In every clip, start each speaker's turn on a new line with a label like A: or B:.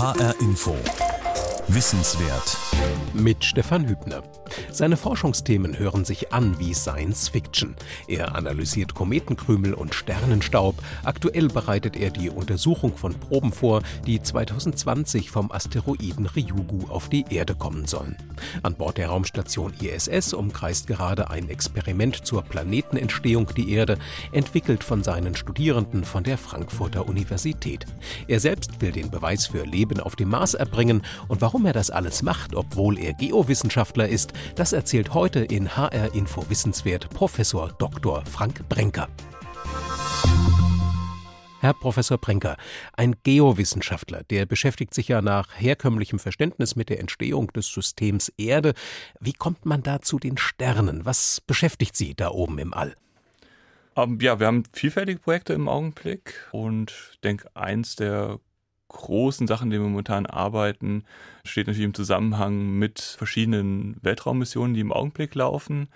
A: HR Info. Wissenswert.
B: Mit Stefan Hübner. Seine Forschungsthemen hören sich an wie Science Fiction. Er analysiert Kometenkrümel und Sternenstaub. Aktuell bereitet er die Untersuchung von Proben vor, die 2020 vom Asteroiden Ryugu auf die Erde kommen sollen. An Bord der Raumstation ISS umkreist gerade ein Experiment zur Planetenentstehung die Erde, entwickelt von seinen Studierenden von der Frankfurter Universität. Er selbst will den Beweis für Leben auf dem Mars erbringen und warum er das alles macht, obwohl er Geowissenschaftler ist, das erzählt heute in HR Info Wissenswert Professor Dr. Frank Brenker. Herr Professor Brenker, ein Geowissenschaftler, der beschäftigt sich ja nach herkömmlichem Verständnis mit der Entstehung des Systems Erde. Wie kommt man da zu den Sternen? Was beschäftigt Sie da oben im All?
C: Ähm, ja, wir haben vielfältige Projekte im Augenblick und ich denke, eins der großen Sachen, die wir momentan arbeiten, steht natürlich im Zusammenhang mit verschiedenen Weltraummissionen, die im Augenblick laufen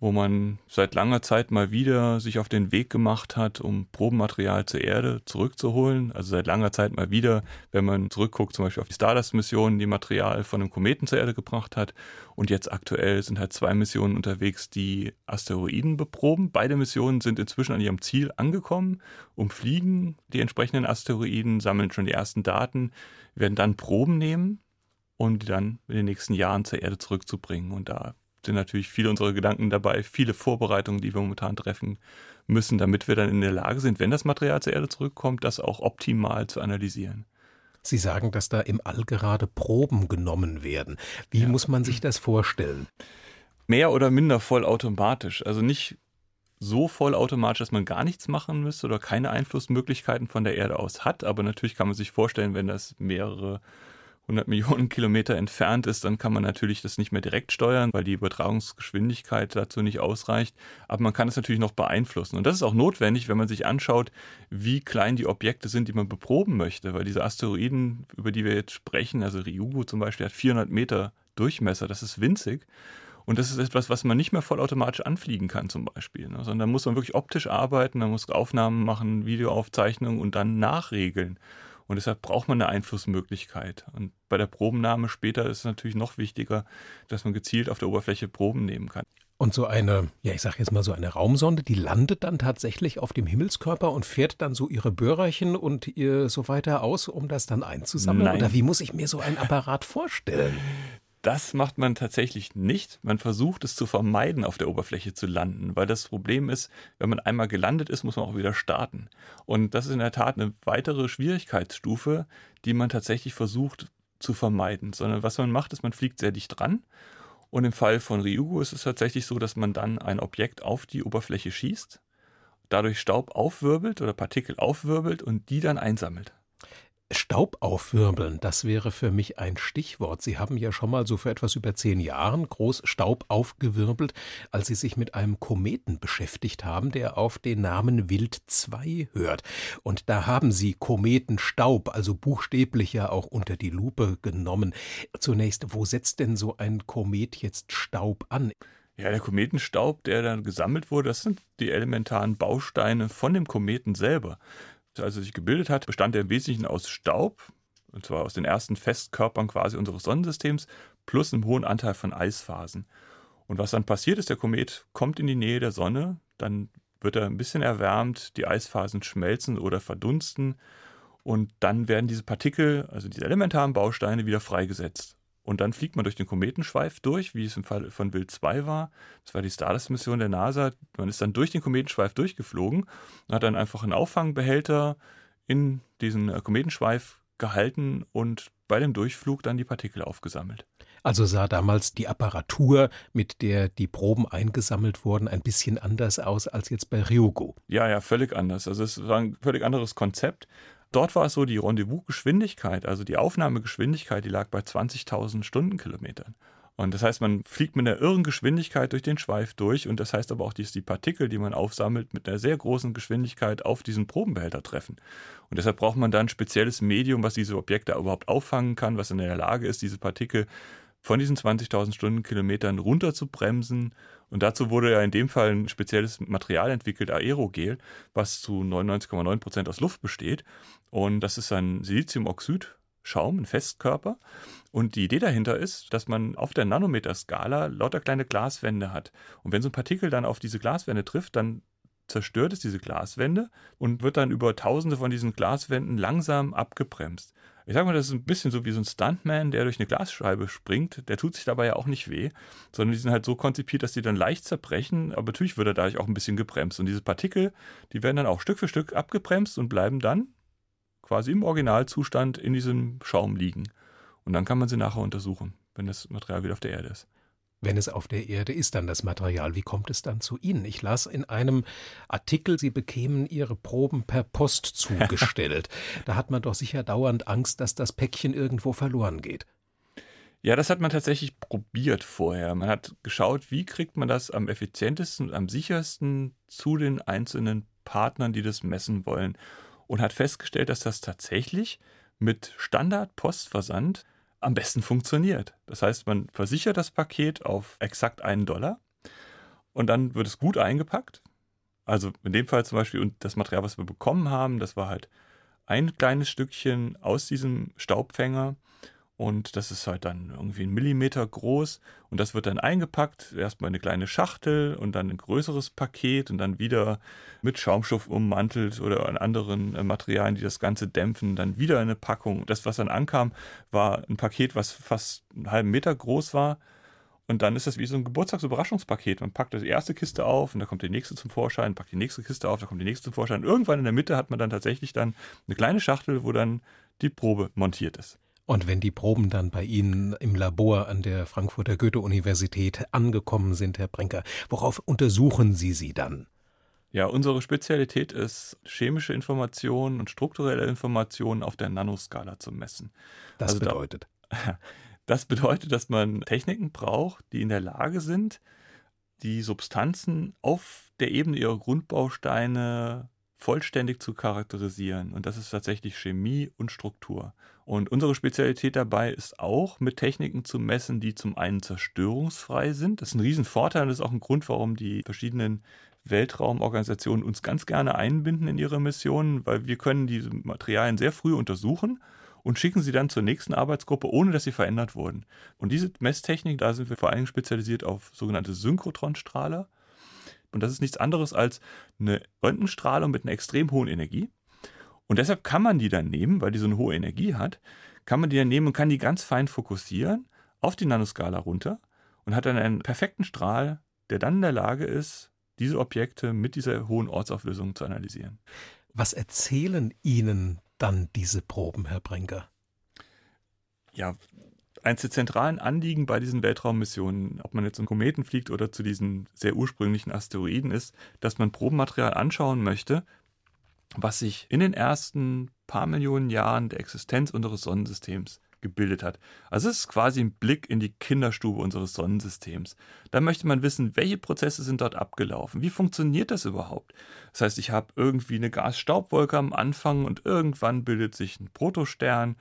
C: wo man seit langer Zeit mal wieder sich auf den Weg gemacht hat, um Probenmaterial zur Erde zurückzuholen. Also seit langer Zeit mal wieder, wenn man zurückguckt, zum Beispiel auf die Stardust-Missionen, die Material von einem Kometen zur Erde gebracht hat. Und jetzt aktuell sind halt zwei Missionen unterwegs, die Asteroiden beproben. Beide Missionen sind inzwischen an ihrem Ziel angekommen, umfliegen die entsprechenden Asteroiden, sammeln schon die ersten Daten, werden dann Proben nehmen und die dann in den nächsten Jahren zur Erde zurückzubringen. Und da sind natürlich viele unserer Gedanken dabei, viele Vorbereitungen, die wir momentan treffen müssen, damit wir dann in der Lage sind, wenn das Material zur Erde zurückkommt, das auch optimal zu analysieren.
B: Sie sagen, dass da im All gerade Proben genommen werden. Wie ja. muss man sich das vorstellen?
C: Mehr oder minder vollautomatisch. Also nicht so vollautomatisch, dass man gar nichts machen müsste oder keine Einflussmöglichkeiten von der Erde aus hat. Aber natürlich kann man sich vorstellen, wenn das mehrere 100 Millionen Kilometer entfernt ist, dann kann man natürlich das nicht mehr direkt steuern, weil die Übertragungsgeschwindigkeit dazu nicht ausreicht. Aber man kann es natürlich noch beeinflussen. Und das ist auch notwendig, wenn man sich anschaut, wie klein die Objekte sind, die man beproben möchte. Weil diese Asteroiden, über die wir jetzt sprechen, also Ryugu zum Beispiel, hat 400 Meter Durchmesser. Das ist winzig. Und das ist etwas, was man nicht mehr vollautomatisch anfliegen kann zum Beispiel, ne? sondern da muss man wirklich optisch arbeiten, man muss Aufnahmen machen, Videoaufzeichnungen und dann nachregeln. Und deshalb braucht man eine Einflussmöglichkeit. Und bei der Probennahme später ist es natürlich noch wichtiger, dass man gezielt auf der Oberfläche Proben nehmen kann.
B: Und so eine, ja, ich sag jetzt mal so eine Raumsonde, die landet dann tatsächlich auf dem Himmelskörper und fährt dann so ihre Böhrerchen und ihr so weiter aus, um das dann einzusammeln? Nein. Oder wie muss ich mir so einen Apparat vorstellen?
C: Das macht man tatsächlich nicht. Man versucht es zu vermeiden, auf der Oberfläche zu landen, weil das Problem ist, wenn man einmal gelandet ist, muss man auch wieder starten. Und das ist in der Tat eine weitere Schwierigkeitsstufe, die man tatsächlich versucht zu vermeiden. Sondern was man macht, ist, man fliegt sehr dicht dran. Und im Fall von Ryugu ist es tatsächlich so, dass man dann ein Objekt auf die Oberfläche schießt, dadurch Staub aufwirbelt oder Partikel aufwirbelt und die dann einsammelt.
B: Staub aufwirbeln, das wäre für mich ein Stichwort. Sie haben ja schon mal so für etwas über zehn Jahren groß Staub aufgewirbelt, als Sie sich mit einem Kometen beschäftigt haben, der auf den Namen Wild 2 hört. Und da haben Sie Kometenstaub, also buchstäblich ja auch unter die Lupe genommen. Zunächst, wo setzt denn so ein Komet jetzt Staub an?
C: Ja, der Kometenstaub, der dann gesammelt wurde, das sind die elementaren Bausteine von dem Kometen selber als er sich gebildet hat, bestand er im Wesentlichen aus Staub, und zwar aus den ersten Festkörpern quasi unseres Sonnensystems, plus einem hohen Anteil von Eisphasen. Und was dann passiert ist, der Komet kommt in die Nähe der Sonne, dann wird er ein bisschen erwärmt, die Eisphasen schmelzen oder verdunsten und dann werden diese Partikel, also diese elementaren Bausteine, wieder freigesetzt. Und dann fliegt man durch den Kometenschweif durch, wie es im Fall von Wild 2 war. Das war die Stardust-Mission der NASA. Man ist dann durch den Kometenschweif durchgeflogen und hat dann einfach einen Auffangbehälter in diesen äh, Kometenschweif gehalten und bei dem Durchflug dann die Partikel aufgesammelt.
B: Also sah damals die Apparatur, mit der die Proben eingesammelt wurden, ein bisschen anders aus als jetzt bei Ryugu.
C: Ja, ja, völlig anders. Also es war ein völlig anderes Konzept. Dort war es so, die Rendezvous-Geschwindigkeit, also die Aufnahmegeschwindigkeit, die lag bei 20.000 Stundenkilometern. Und das heißt, man fliegt mit einer irren Geschwindigkeit durch den Schweif durch und das heißt aber auch, dass die Partikel, die man aufsammelt, mit einer sehr großen Geschwindigkeit auf diesen Probenbehälter treffen. Und deshalb braucht man dann ein spezielles Medium, was diese Objekte überhaupt auffangen kann, was in der Lage ist, diese Partikel von diesen 20.000 Stundenkilometern runter zu bremsen. Und dazu wurde ja in dem Fall ein spezielles Material entwickelt, Aerogel, was zu 99,9 Prozent aus Luft besteht. Und das ist ein Siliziumoxid, Schaum, ein Festkörper. Und die Idee dahinter ist, dass man auf der Nanometer-Skala lauter kleine Glaswände hat. Und wenn so ein Partikel dann auf diese Glaswände trifft, dann zerstört es diese Glaswände und wird dann über tausende von diesen Glaswänden langsam abgebremst. Ich sag mal, das ist ein bisschen so wie so ein Stuntman, der durch eine Glasscheibe springt. Der tut sich dabei ja auch nicht weh, sondern die sind halt so konzipiert, dass die dann leicht zerbrechen. Aber natürlich wird er dadurch auch ein bisschen gebremst. Und diese Partikel, die werden dann auch Stück für Stück abgebremst und bleiben dann quasi im Originalzustand in diesem Schaum liegen. Und dann kann man sie nachher untersuchen, wenn das Material wieder auf der Erde ist
B: wenn es auf der Erde ist, dann das Material. Wie kommt es dann zu Ihnen? Ich las in einem Artikel, Sie bekämen Ihre Proben per Post zugestellt. da hat man doch sicher dauernd Angst, dass das Päckchen irgendwo verloren geht.
C: Ja, das hat man tatsächlich probiert vorher. Man hat geschaut, wie kriegt man das am effizientesten und am sichersten zu den einzelnen Partnern, die das messen wollen. Und hat festgestellt, dass das tatsächlich mit Standard-Postversand am besten funktioniert. Das heißt, man versichert das Paket auf exakt einen Dollar und dann wird es gut eingepackt. Also in dem Fall zum Beispiel und das Material, was wir bekommen haben, das war halt ein kleines Stückchen aus diesem Staubfänger und das ist halt dann irgendwie ein Millimeter groß und das wird dann eingepackt, erstmal eine kleine Schachtel und dann ein größeres Paket und dann wieder mit Schaumstoff ummantelt oder an anderen äh, Materialien, die das Ganze dämpfen, dann wieder eine Packung. Das, was dann ankam, war ein Paket, was fast einen halben Meter groß war. Und dann ist das wie so ein Geburtstagsüberraschungspaket. Man packt die erste Kiste auf und da kommt die nächste zum Vorschein, packt die nächste Kiste auf, da kommt die nächste zum Vorschein. Irgendwann in der Mitte hat man dann tatsächlich dann eine kleine Schachtel, wo dann die Probe montiert ist.
B: Und wenn die Proben dann bei Ihnen im Labor an der Frankfurter Goethe-Universität angekommen sind, Herr Brenker, worauf untersuchen Sie sie dann?
C: Ja, unsere Spezialität ist, chemische Informationen und strukturelle Informationen auf der Nanoskala zu messen.
B: Das also bedeutet?
C: Da, das bedeutet, dass man Techniken braucht, die in der Lage sind, die Substanzen auf der Ebene ihrer Grundbausteine vollständig zu charakterisieren. Und das ist tatsächlich Chemie und Struktur. Und unsere Spezialität dabei ist auch, mit Techniken zu messen, die zum einen zerstörungsfrei sind. Das ist ein Riesenvorteil und das ist auch ein Grund, warum die verschiedenen Weltraumorganisationen uns ganz gerne einbinden in ihre Missionen, weil wir können diese Materialien sehr früh untersuchen und schicken sie dann zur nächsten Arbeitsgruppe, ohne dass sie verändert wurden. Und diese Messtechnik, da sind wir vor allem spezialisiert auf sogenannte Synchrotronstrahler. Und das ist nichts anderes als eine Röntgenstrahlung mit einer extrem hohen Energie. Und deshalb kann man die dann nehmen, weil die so eine hohe Energie hat, kann man die dann nehmen und kann die ganz fein fokussieren auf die Nanoskala runter und hat dann einen perfekten Strahl, der dann in der Lage ist, diese Objekte mit dieser hohen Ortsauflösung zu analysieren.
B: Was erzählen Ihnen dann diese Proben, Herr Brenker?
C: Ja, eines der zentralen Anliegen bei diesen Weltraummissionen, ob man jetzt zum Kometen fliegt oder zu diesen sehr ursprünglichen Asteroiden, ist, dass man Probenmaterial anschauen möchte, was sich in den ersten paar Millionen Jahren der Existenz unseres Sonnensystems gebildet hat. Also es ist quasi ein Blick in die Kinderstube unseres Sonnensystems. Da möchte man wissen, welche Prozesse sind dort abgelaufen? Wie funktioniert das überhaupt? Das heißt, ich habe irgendwie eine Gasstaubwolke am Anfang und irgendwann bildet sich ein Protostern.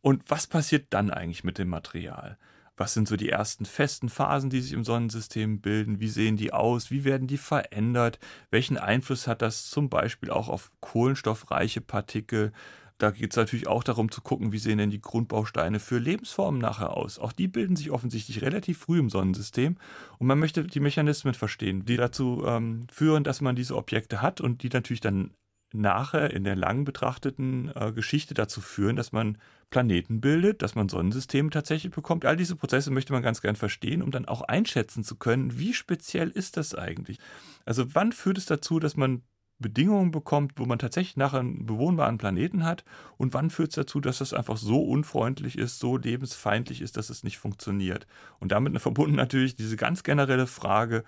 C: Und was passiert dann eigentlich mit dem Material? Was sind so die ersten festen Phasen, die sich im Sonnensystem bilden? Wie sehen die aus? Wie werden die verändert? Welchen Einfluss hat das zum Beispiel auch auf kohlenstoffreiche Partikel? Da geht es natürlich auch darum zu gucken, wie sehen denn die Grundbausteine für Lebensformen nachher aus. Auch die bilden sich offensichtlich relativ früh im Sonnensystem und man möchte die Mechanismen verstehen, die dazu ähm, führen, dass man diese Objekte hat und die natürlich dann nachher in der lang betrachteten äh, Geschichte dazu führen, dass man Planeten bildet, dass man Sonnensysteme tatsächlich bekommt. All diese Prozesse möchte man ganz gern verstehen, um dann auch einschätzen zu können, wie speziell ist das eigentlich? Also wann führt es dazu, dass man Bedingungen bekommt, wo man tatsächlich nachher einen bewohnbaren Planeten hat und wann führt es dazu, dass das einfach so unfreundlich ist, so lebensfeindlich ist, dass es nicht funktioniert. Und damit verbunden natürlich diese ganz generelle Frage,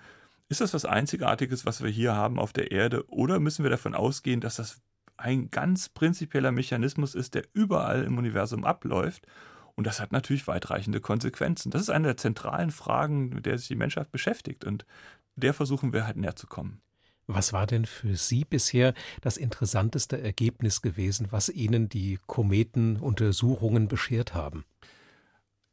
C: ist das was Einzigartiges, was wir hier haben auf der Erde? Oder müssen wir davon ausgehen, dass das ein ganz prinzipieller Mechanismus ist, der überall im Universum abläuft? Und das hat natürlich weitreichende Konsequenzen. Das ist eine der zentralen Fragen, mit der sich die Menschheit beschäftigt. Und der versuchen wir halt näher zu kommen.
B: Was war denn für Sie bisher das interessanteste Ergebnis gewesen, was Ihnen die Kometenuntersuchungen beschert haben?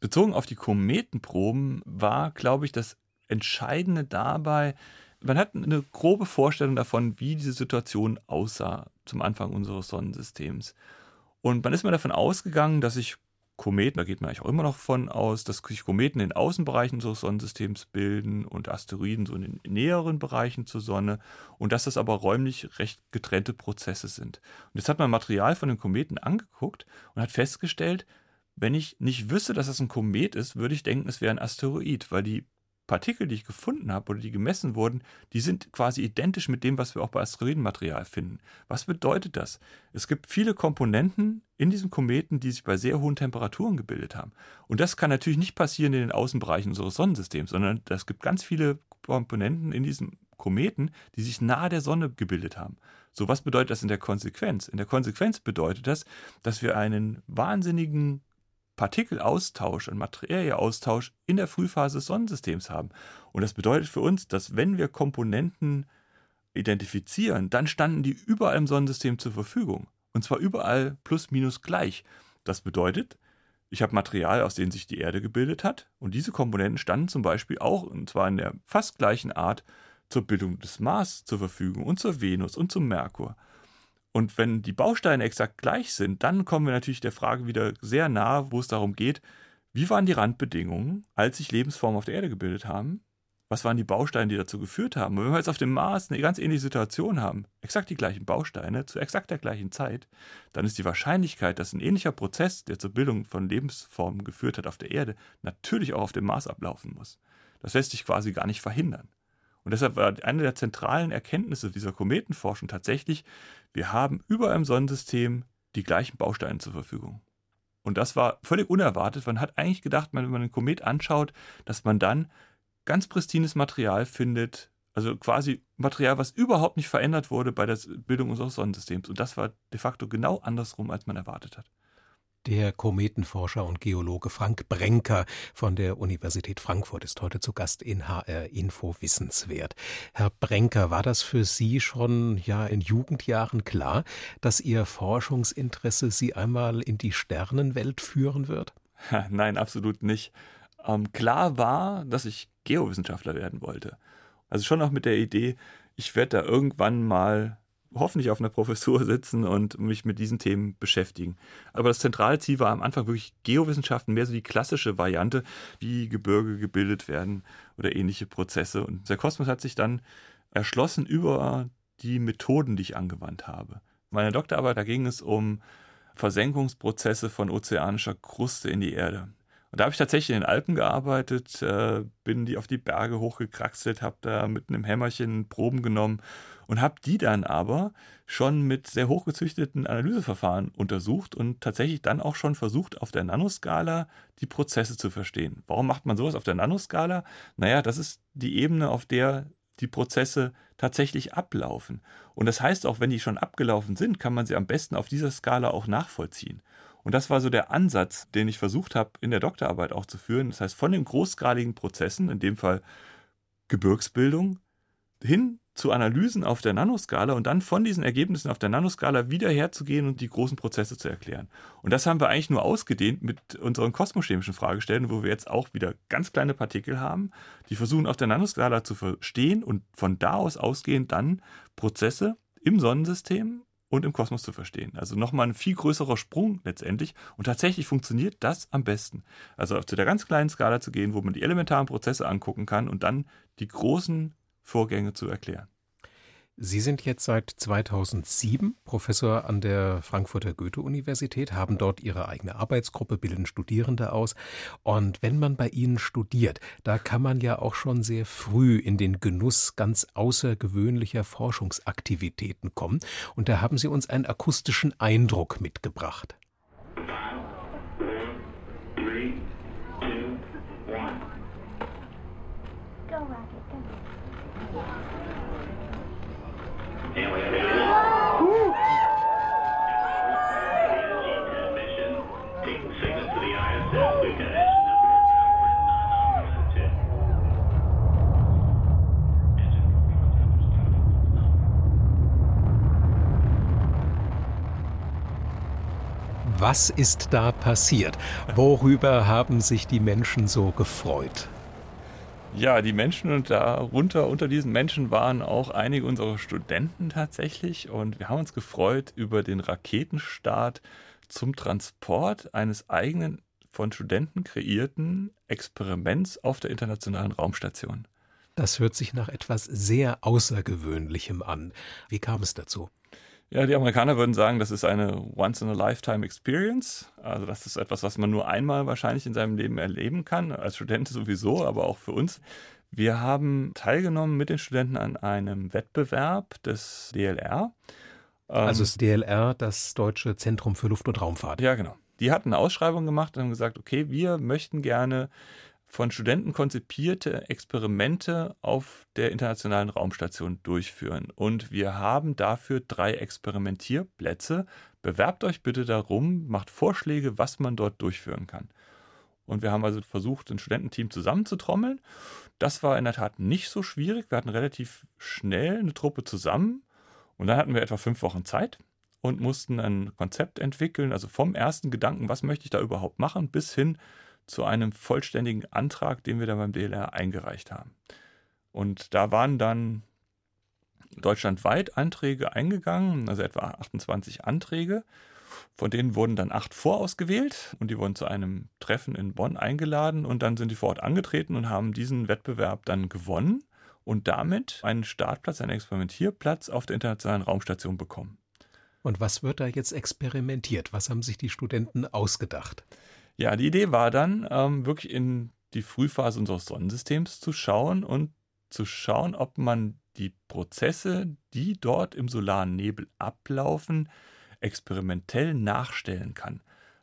C: Bezogen auf die Kometenproben war, glaube ich, das Entscheidende dabei, man hat eine grobe Vorstellung davon, wie diese Situation aussah zum Anfang unseres Sonnensystems. Und man ist mal davon ausgegangen, dass sich Kometen, da geht man eigentlich auch immer noch von aus, dass sich Kometen in Außenbereichen unseres Sonnensystems bilden und Asteroiden so in den näheren Bereichen zur Sonne und dass das aber räumlich recht getrennte Prozesse sind. Und jetzt hat man Material von den Kometen angeguckt und hat festgestellt, wenn ich nicht wüsste, dass das ein Komet ist, würde ich denken, es wäre ein Asteroid, weil die Partikel, die ich gefunden habe oder die gemessen wurden, die sind quasi identisch mit dem, was wir auch bei Asteroidenmaterial finden. Was bedeutet das? Es gibt viele Komponenten in diesem Kometen, die sich bei sehr hohen Temperaturen gebildet haben. Und das kann natürlich nicht passieren in den Außenbereichen unseres Sonnensystems, sondern es gibt ganz viele Komponenten in diesem Kometen, die sich nahe der Sonne gebildet haben. So, was bedeutet das in der Konsequenz? In der Konsequenz bedeutet das, dass wir einen wahnsinnigen Partikelaustausch und Materieaustausch in der Frühphase des Sonnensystems haben. Und das bedeutet für uns, dass wenn wir Komponenten identifizieren, dann standen die überall im Sonnensystem zur Verfügung. Und zwar überall plus minus gleich. Das bedeutet, ich habe Material, aus dem sich die Erde gebildet hat. Und diese Komponenten standen zum Beispiel auch, und zwar in der fast gleichen Art, zur Bildung des Mars zur Verfügung und zur Venus und zum Merkur. Und wenn die Bausteine exakt gleich sind, dann kommen wir natürlich der Frage wieder sehr nahe, wo es darum geht, wie waren die Randbedingungen, als sich Lebensformen auf der Erde gebildet haben? Was waren die Bausteine, die dazu geführt haben? Und wenn wir jetzt auf dem Mars eine ganz ähnliche Situation haben, exakt die gleichen Bausteine zu exakt der gleichen Zeit, dann ist die Wahrscheinlichkeit, dass ein ähnlicher Prozess, der zur Bildung von Lebensformen geführt hat auf der Erde, natürlich auch auf dem Mars ablaufen muss. Das lässt sich quasi gar nicht verhindern. Und deshalb war eine der zentralen Erkenntnisse dieser Kometenforschung tatsächlich, wir haben überall im Sonnensystem die gleichen Bausteine zur Verfügung. Und das war völlig unerwartet. Man hat eigentlich gedacht, wenn man einen Komet anschaut, dass man dann ganz pristines Material findet, also quasi Material, was überhaupt nicht verändert wurde bei der Bildung unseres Sonnensystems. Und das war de facto genau andersrum, als man erwartet hat
B: der Kometenforscher und Geologe Frank Brenker von der Universität Frankfurt ist heute zu Gast in HR Info Wissenswert. Herr Brenker, war das für Sie schon ja in Jugendjahren klar, dass Ihr Forschungsinteresse Sie einmal in die Sternenwelt führen wird?
C: Nein, absolut nicht. Ähm, klar war, dass ich Geowissenschaftler werden wollte. Also schon auch mit der Idee, ich werde da irgendwann mal hoffentlich auf einer Professur sitzen und mich mit diesen Themen beschäftigen. Aber das zentrale Ziel war am Anfang wirklich Geowissenschaften, mehr so die klassische Variante, wie Gebirge gebildet werden oder ähnliche Prozesse. Und der Kosmos hat sich dann erschlossen über die Methoden, die ich angewandt habe. Meine Doktorarbeit, da ging es um Versenkungsprozesse von ozeanischer Kruste in die Erde. Und da habe ich tatsächlich in den Alpen gearbeitet, äh, bin die auf die Berge hochgekraxelt, habe da mit einem Hämmerchen Proben genommen und habe die dann aber schon mit sehr hochgezüchteten Analyseverfahren untersucht und tatsächlich dann auch schon versucht, auf der Nanoskala die Prozesse zu verstehen. Warum macht man sowas auf der Nanoskala? Naja, das ist die Ebene, auf der die Prozesse tatsächlich ablaufen. Und das heißt auch, wenn die schon abgelaufen sind, kann man sie am besten auf dieser Skala auch nachvollziehen. Und das war so der Ansatz, den ich versucht habe, in der Doktorarbeit auch zu führen. Das heißt, von den großgradigen Prozessen, in dem Fall Gebirgsbildung, hin zu Analysen auf der Nanoskala und dann von diesen Ergebnissen auf der Nanoskala wieder herzugehen und die großen Prozesse zu erklären. Und das haben wir eigentlich nur ausgedehnt mit unseren kosmochemischen Fragestellungen, wo wir jetzt auch wieder ganz kleine Partikel haben, die versuchen auf der Nanoskala zu verstehen und von da aus ausgehend dann Prozesse im Sonnensystem und im Kosmos zu verstehen. Also nochmal ein viel größerer Sprung letztendlich. Und tatsächlich funktioniert das am besten. Also zu der ganz kleinen Skala zu gehen, wo man die elementaren Prozesse angucken kann und dann die großen Vorgänge zu erklären.
B: Sie sind jetzt seit 2007 Professor an der Frankfurter Goethe-Universität, haben dort Ihre eigene Arbeitsgruppe, bilden Studierende aus. Und wenn man bei Ihnen studiert, da kann man ja auch schon sehr früh in den Genuss ganz außergewöhnlicher Forschungsaktivitäten kommen. Und da haben Sie uns einen akustischen Eindruck mitgebracht. Was ist da passiert? Worüber haben sich die Menschen so gefreut?
C: Ja, die Menschen und darunter, unter diesen Menschen waren auch einige unserer Studenten tatsächlich. Und wir haben uns gefreut über den Raketenstart zum Transport eines eigenen von Studenten kreierten Experiments auf der Internationalen Raumstation.
B: Das hört sich nach etwas sehr Außergewöhnlichem an. Wie kam es dazu?
C: Ja, die Amerikaner würden sagen, das ist eine Once-in-a-Lifetime-Experience. Also das ist etwas, was man nur einmal wahrscheinlich in seinem Leben erleben kann, als Student sowieso, aber auch für uns. Wir haben teilgenommen mit den Studenten an einem Wettbewerb des DLR.
B: Also das DLR, das Deutsche Zentrum für Luft- und Raumfahrt.
C: Ja, genau. Die hatten eine Ausschreibung gemacht und haben gesagt, okay, wir möchten gerne von Studenten konzipierte Experimente auf der Internationalen Raumstation durchführen. Und wir haben dafür drei Experimentierplätze. Bewerbt euch bitte darum, macht Vorschläge, was man dort durchführen kann. Und wir haben also versucht, ein Studententeam zusammenzutrommeln. Das war in der Tat nicht so schwierig. Wir hatten relativ schnell eine Truppe zusammen. Und dann hatten wir etwa fünf Wochen Zeit und mussten ein Konzept entwickeln, also vom ersten Gedanken, was möchte ich da überhaupt machen, bis hin zu einem vollständigen Antrag, den wir dann beim DLR eingereicht haben. Und da waren dann deutschlandweit Anträge eingegangen, also etwa 28 Anträge. Von denen wurden dann acht vorausgewählt und die wurden zu einem Treffen in Bonn eingeladen und dann sind die vor Ort angetreten und haben diesen Wettbewerb dann gewonnen und damit einen Startplatz, einen Experimentierplatz auf der Internationalen Raumstation bekommen.
B: Und was wird da jetzt experimentiert? Was haben sich die Studenten ausgedacht?
C: Ja, die Idee war dann, ähm, wirklich in die Frühphase unseres Sonnensystems zu schauen und zu schauen, ob man die Prozesse, die dort im solaren Nebel ablaufen, experimentell nachstellen kann.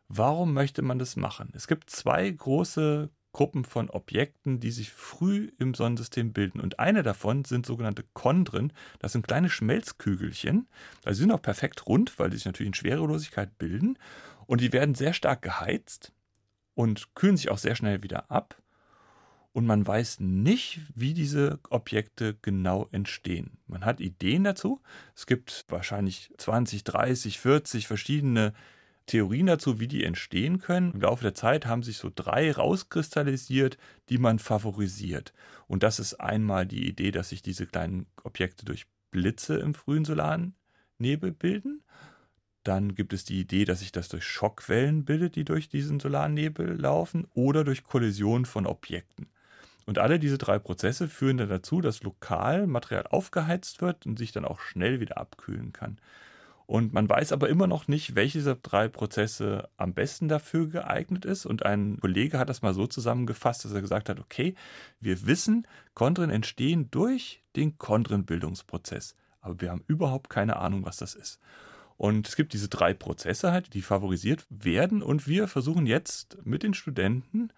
C: Warum möchte man das machen? Es gibt zwei große Gruppen von Objekten, die sich früh im Sonnensystem bilden. Und eine davon sind sogenannte Chondren. Das sind kleine Schmelzkügelchen. Also sie sind auch perfekt rund, weil die sich natürlich in Schwerelosigkeit bilden. Und die werden sehr stark geheizt und kühlen sich auch sehr schnell wieder ab. Und man weiß nicht, wie diese Objekte genau entstehen. Man hat Ideen dazu. Es gibt wahrscheinlich 20, 30, 40 verschiedene Theorien dazu, wie die entstehen können. Im Laufe der Zeit haben sich so drei rauskristallisiert, die man favorisiert. Und das ist einmal die Idee, dass sich diese kleinen Objekte durch Blitze im frühen solaren Nebel bilden. Dann gibt es die Idee, dass sich das durch Schockwellen bildet, die durch diesen Solarnebel laufen oder durch Kollision von Objekten. Und alle diese drei Prozesse führen dann dazu, dass lokal Material aufgeheizt wird und sich dann auch schnell wieder abkühlen kann. Und man weiß aber immer noch nicht, welche dieser drei Prozesse am besten dafür geeignet ist. Und ein Kollege hat das mal so zusammengefasst, dass er gesagt hat, okay, wir wissen, Chondren entstehen durch den Chondrenbildungsprozess. Aber wir haben überhaupt keine Ahnung, was das ist. Und es gibt diese drei Prozesse halt, die favorisiert werden. Und wir versuchen jetzt mit den Studenten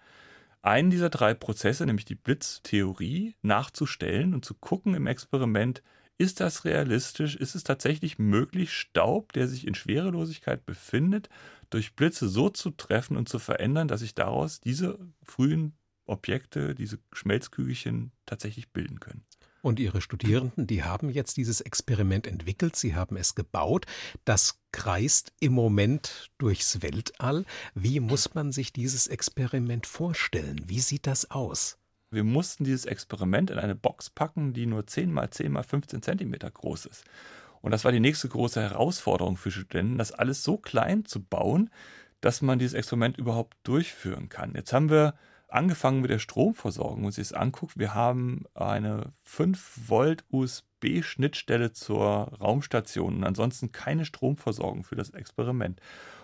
C: einen dieser drei Prozesse, nämlich die Blitztheorie, nachzustellen und zu gucken im Experiment, ist das realistisch? Ist es tatsächlich möglich, Staub, der sich in Schwerelosigkeit befindet, durch Blitze so zu treffen und zu verändern, dass sich daraus diese frühen Objekte, diese Schmelzkügelchen tatsächlich bilden können?
B: Und Ihre Studierenden, die haben jetzt dieses Experiment entwickelt, sie haben es gebaut. Das kreist im Moment durchs Weltall. Wie muss man sich dieses Experiment vorstellen? Wie sieht das aus?
C: Wir mussten dieses Experiment in eine Box packen, die nur 10 mal 10 mal 15 Zentimeter groß ist. Und das war die nächste große Herausforderung für Studenten, das alles so klein zu bauen, dass man dieses Experiment überhaupt durchführen kann. Jetzt haben wir angefangen mit der Stromversorgung und sich es anguckt, wir haben eine 5 Volt USB-Schnittstelle zur Raumstation und ansonsten keine Stromversorgung für das Experiment.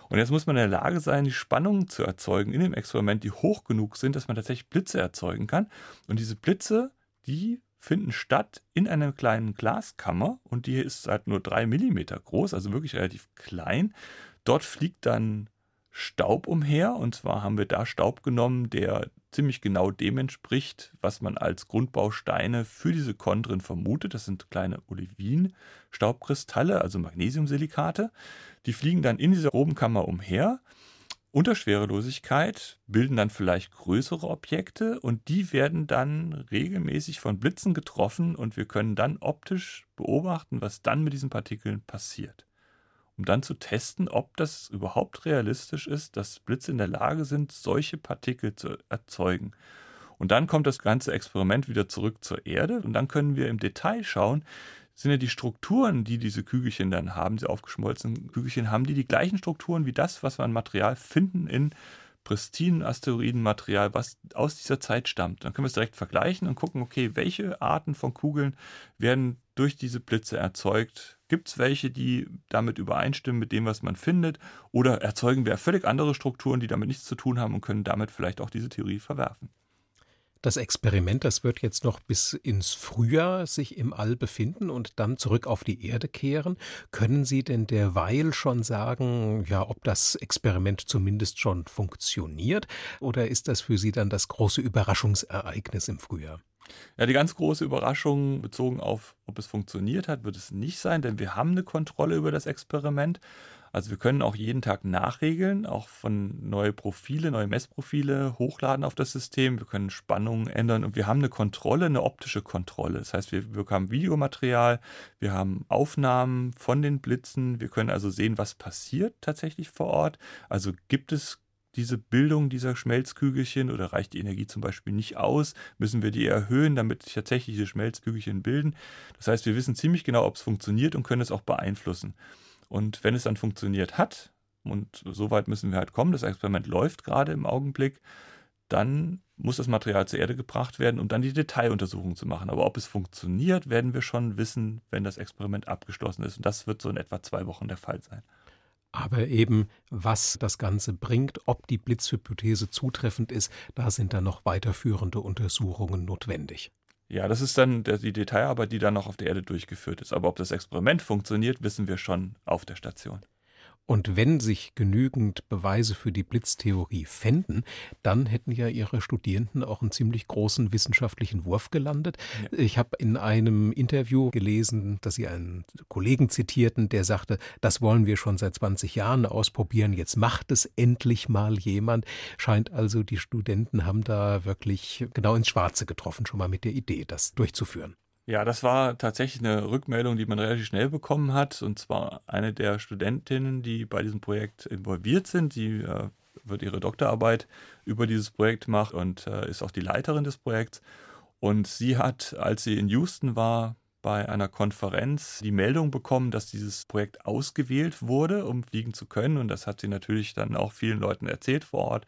C: Und jetzt muss man in der Lage sein, die Spannungen zu erzeugen in dem Experiment, die hoch genug sind, dass man tatsächlich Blitze erzeugen kann. Und diese Blitze, die finden statt in einer kleinen Glaskammer und die ist halt nur drei Millimeter groß, also wirklich relativ klein. Dort fliegt dann Staub umher. Und zwar haben wir da Staub genommen, der ziemlich genau dem entspricht, was man als Grundbausteine für diese Chondren vermutet. Das sind kleine Olivin-Staubkristalle, also Magnesiumsilikate. Die fliegen dann in dieser Probenkammer umher. Unter Schwerelosigkeit bilden dann vielleicht größere Objekte und die werden dann regelmäßig von Blitzen getroffen und wir können dann optisch beobachten, was dann mit diesen Partikeln passiert um dann zu testen, ob das überhaupt realistisch ist, dass Blitze in der Lage sind, solche Partikel zu erzeugen. Und dann kommt das ganze Experiment wieder zurück zur Erde und dann können wir im Detail schauen, sind ja die Strukturen, die diese Kügelchen dann haben, diese aufgeschmolzenen Kügelchen, haben die die gleichen Strukturen wie das, was wir an Material finden in pristinen Asteroidenmaterial, was aus dieser Zeit stammt. Dann können wir es direkt vergleichen und gucken, okay, welche Arten von Kugeln werden durch diese Blitze erzeugt? Gibt es welche, die damit übereinstimmen mit dem, was man findet? Oder erzeugen wir völlig andere Strukturen, die damit nichts zu tun haben und können damit vielleicht auch diese Theorie verwerfen?
B: Das Experiment, das wird jetzt noch bis ins Frühjahr sich im All befinden und dann zurück auf die Erde kehren. Können Sie denn derweil schon sagen, ja, ob das Experiment zumindest schon funktioniert? Oder ist das für Sie dann das große Überraschungsereignis im Frühjahr?
C: Ja, die ganz große Überraschung bezogen auf, ob es funktioniert hat, wird es nicht sein, denn wir haben eine Kontrolle über das Experiment. Also wir können auch jeden Tag nachregeln, auch von neue Profile, neue Messprofile hochladen auf das System. Wir können Spannungen ändern und wir haben eine Kontrolle, eine optische Kontrolle. Das heißt, wir, wir haben Videomaterial, wir haben Aufnahmen von den Blitzen. Wir können also sehen, was passiert tatsächlich vor Ort. Also gibt es diese Bildung dieser Schmelzkügelchen oder reicht die Energie zum Beispiel nicht aus? Müssen wir die erhöhen, damit sich tatsächlich diese Schmelzkügelchen bilden? Das heißt, wir wissen ziemlich genau, ob es funktioniert und können es auch beeinflussen. Und wenn es dann funktioniert hat, und so weit müssen wir halt kommen, das Experiment läuft gerade im Augenblick, dann muss das Material zur Erde gebracht werden, um dann die Detailuntersuchung zu machen. Aber ob es funktioniert, werden wir schon wissen, wenn das Experiment abgeschlossen ist. Und das wird so in etwa zwei Wochen der Fall sein.
B: Aber eben, was das Ganze bringt, ob die Blitzhypothese zutreffend ist, da sind dann noch weiterführende Untersuchungen notwendig.
C: Ja, das ist dann die Detailarbeit, die dann noch auf der Erde durchgeführt ist. Aber ob das Experiment funktioniert, wissen wir schon auf der Station.
B: Und wenn sich genügend Beweise für die Blitztheorie fänden, dann hätten ja Ihre Studierenden auch einen ziemlich großen wissenschaftlichen Wurf gelandet. Ja. Ich habe in einem Interview gelesen, dass Sie einen Kollegen zitierten, der sagte, das wollen wir schon seit 20 Jahren ausprobieren, jetzt macht es endlich mal jemand. Scheint also, die Studenten haben da wirklich genau ins Schwarze getroffen, schon mal mit der Idee, das durchzuführen.
C: Ja, das war tatsächlich eine Rückmeldung, die man relativ schnell bekommen hat. Und zwar eine der Studentinnen, die bei diesem Projekt involviert sind. Die äh, wird ihre Doktorarbeit über dieses Projekt machen und äh, ist auch die Leiterin des Projekts. Und sie hat, als sie in Houston war, bei einer Konferenz die Meldung bekommen, dass dieses Projekt ausgewählt wurde, um fliegen zu können. Und das hat sie natürlich dann auch vielen Leuten erzählt vor Ort.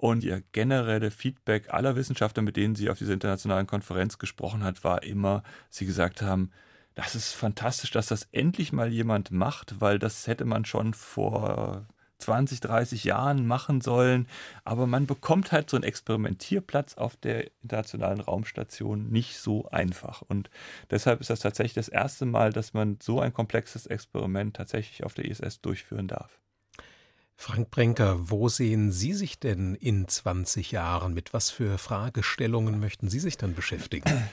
C: Und ihr generelle Feedback aller Wissenschaftler, mit denen sie auf dieser internationalen Konferenz gesprochen hat, war immer, sie gesagt haben, das ist fantastisch, dass das endlich mal jemand macht, weil das hätte man schon vor 20, 30 Jahren machen sollen. Aber man bekommt halt so einen Experimentierplatz auf der internationalen Raumstation nicht so einfach. Und deshalb ist das tatsächlich das erste Mal, dass man so ein komplexes Experiment tatsächlich auf der ISS durchführen darf.
B: Frank Brenker, wo sehen Sie sich denn in 20 Jahren? Mit was für Fragestellungen möchten Sie sich dann beschäftigen?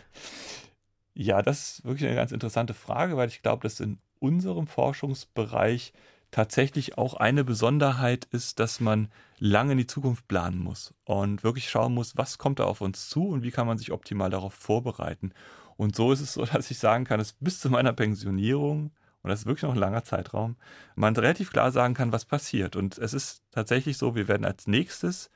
C: Ja, das ist wirklich eine ganz interessante Frage, weil ich glaube, dass in unserem Forschungsbereich tatsächlich auch eine Besonderheit ist, dass man lange in die Zukunft planen muss und wirklich schauen muss, was kommt da auf uns zu und wie kann man sich optimal darauf vorbereiten. Und so ist es so, dass ich sagen kann, dass bis zu meiner Pensionierung und das ist wirklich noch ein langer Zeitraum, man relativ klar sagen kann, was passiert. Und es ist tatsächlich so, wir werden als nächstes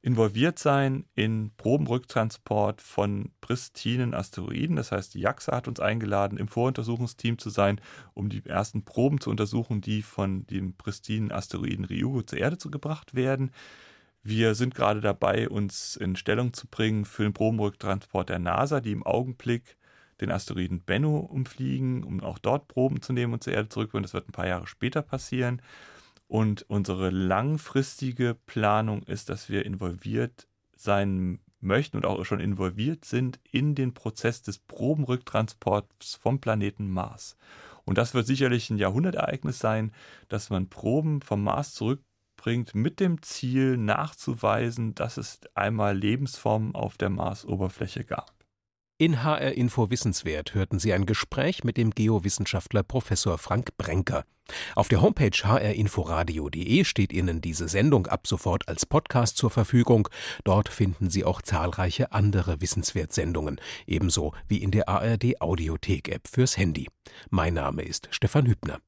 C: involviert sein in Probenrücktransport von pristinen Asteroiden. Das heißt, die JAXA hat uns eingeladen, im Voruntersuchungsteam zu sein, um die ersten Proben zu untersuchen, die von dem pristinen Asteroiden Ryugu zur Erde zu gebracht werden. Wir sind gerade dabei, uns in Stellung zu bringen für den Probenrücktransport der NASA, die im Augenblick den Asteroiden Bennu umfliegen, um auch dort Proben zu nehmen und zur Erde zurückzuführen. Das wird ein paar Jahre später passieren. Und unsere langfristige Planung ist, dass wir involviert sein möchten und auch schon involviert sind in den Prozess des Probenrücktransports vom Planeten Mars. Und das wird sicherlich ein Jahrhundertereignis sein, dass man Proben vom Mars zurückbringt mit dem Ziel nachzuweisen, dass es einmal Lebensformen auf der Marsoberfläche gab.
B: In HR Info Wissenswert hörten Sie ein Gespräch mit dem Geowissenschaftler Professor Frank Brenker. Auf der Homepage hrinforadio.de steht Ihnen diese Sendung ab sofort als Podcast zur Verfügung. Dort finden Sie auch zahlreiche andere Wissenswertsendungen, ebenso wie in der ARD Audiothek App fürs Handy. Mein Name ist Stefan Hübner.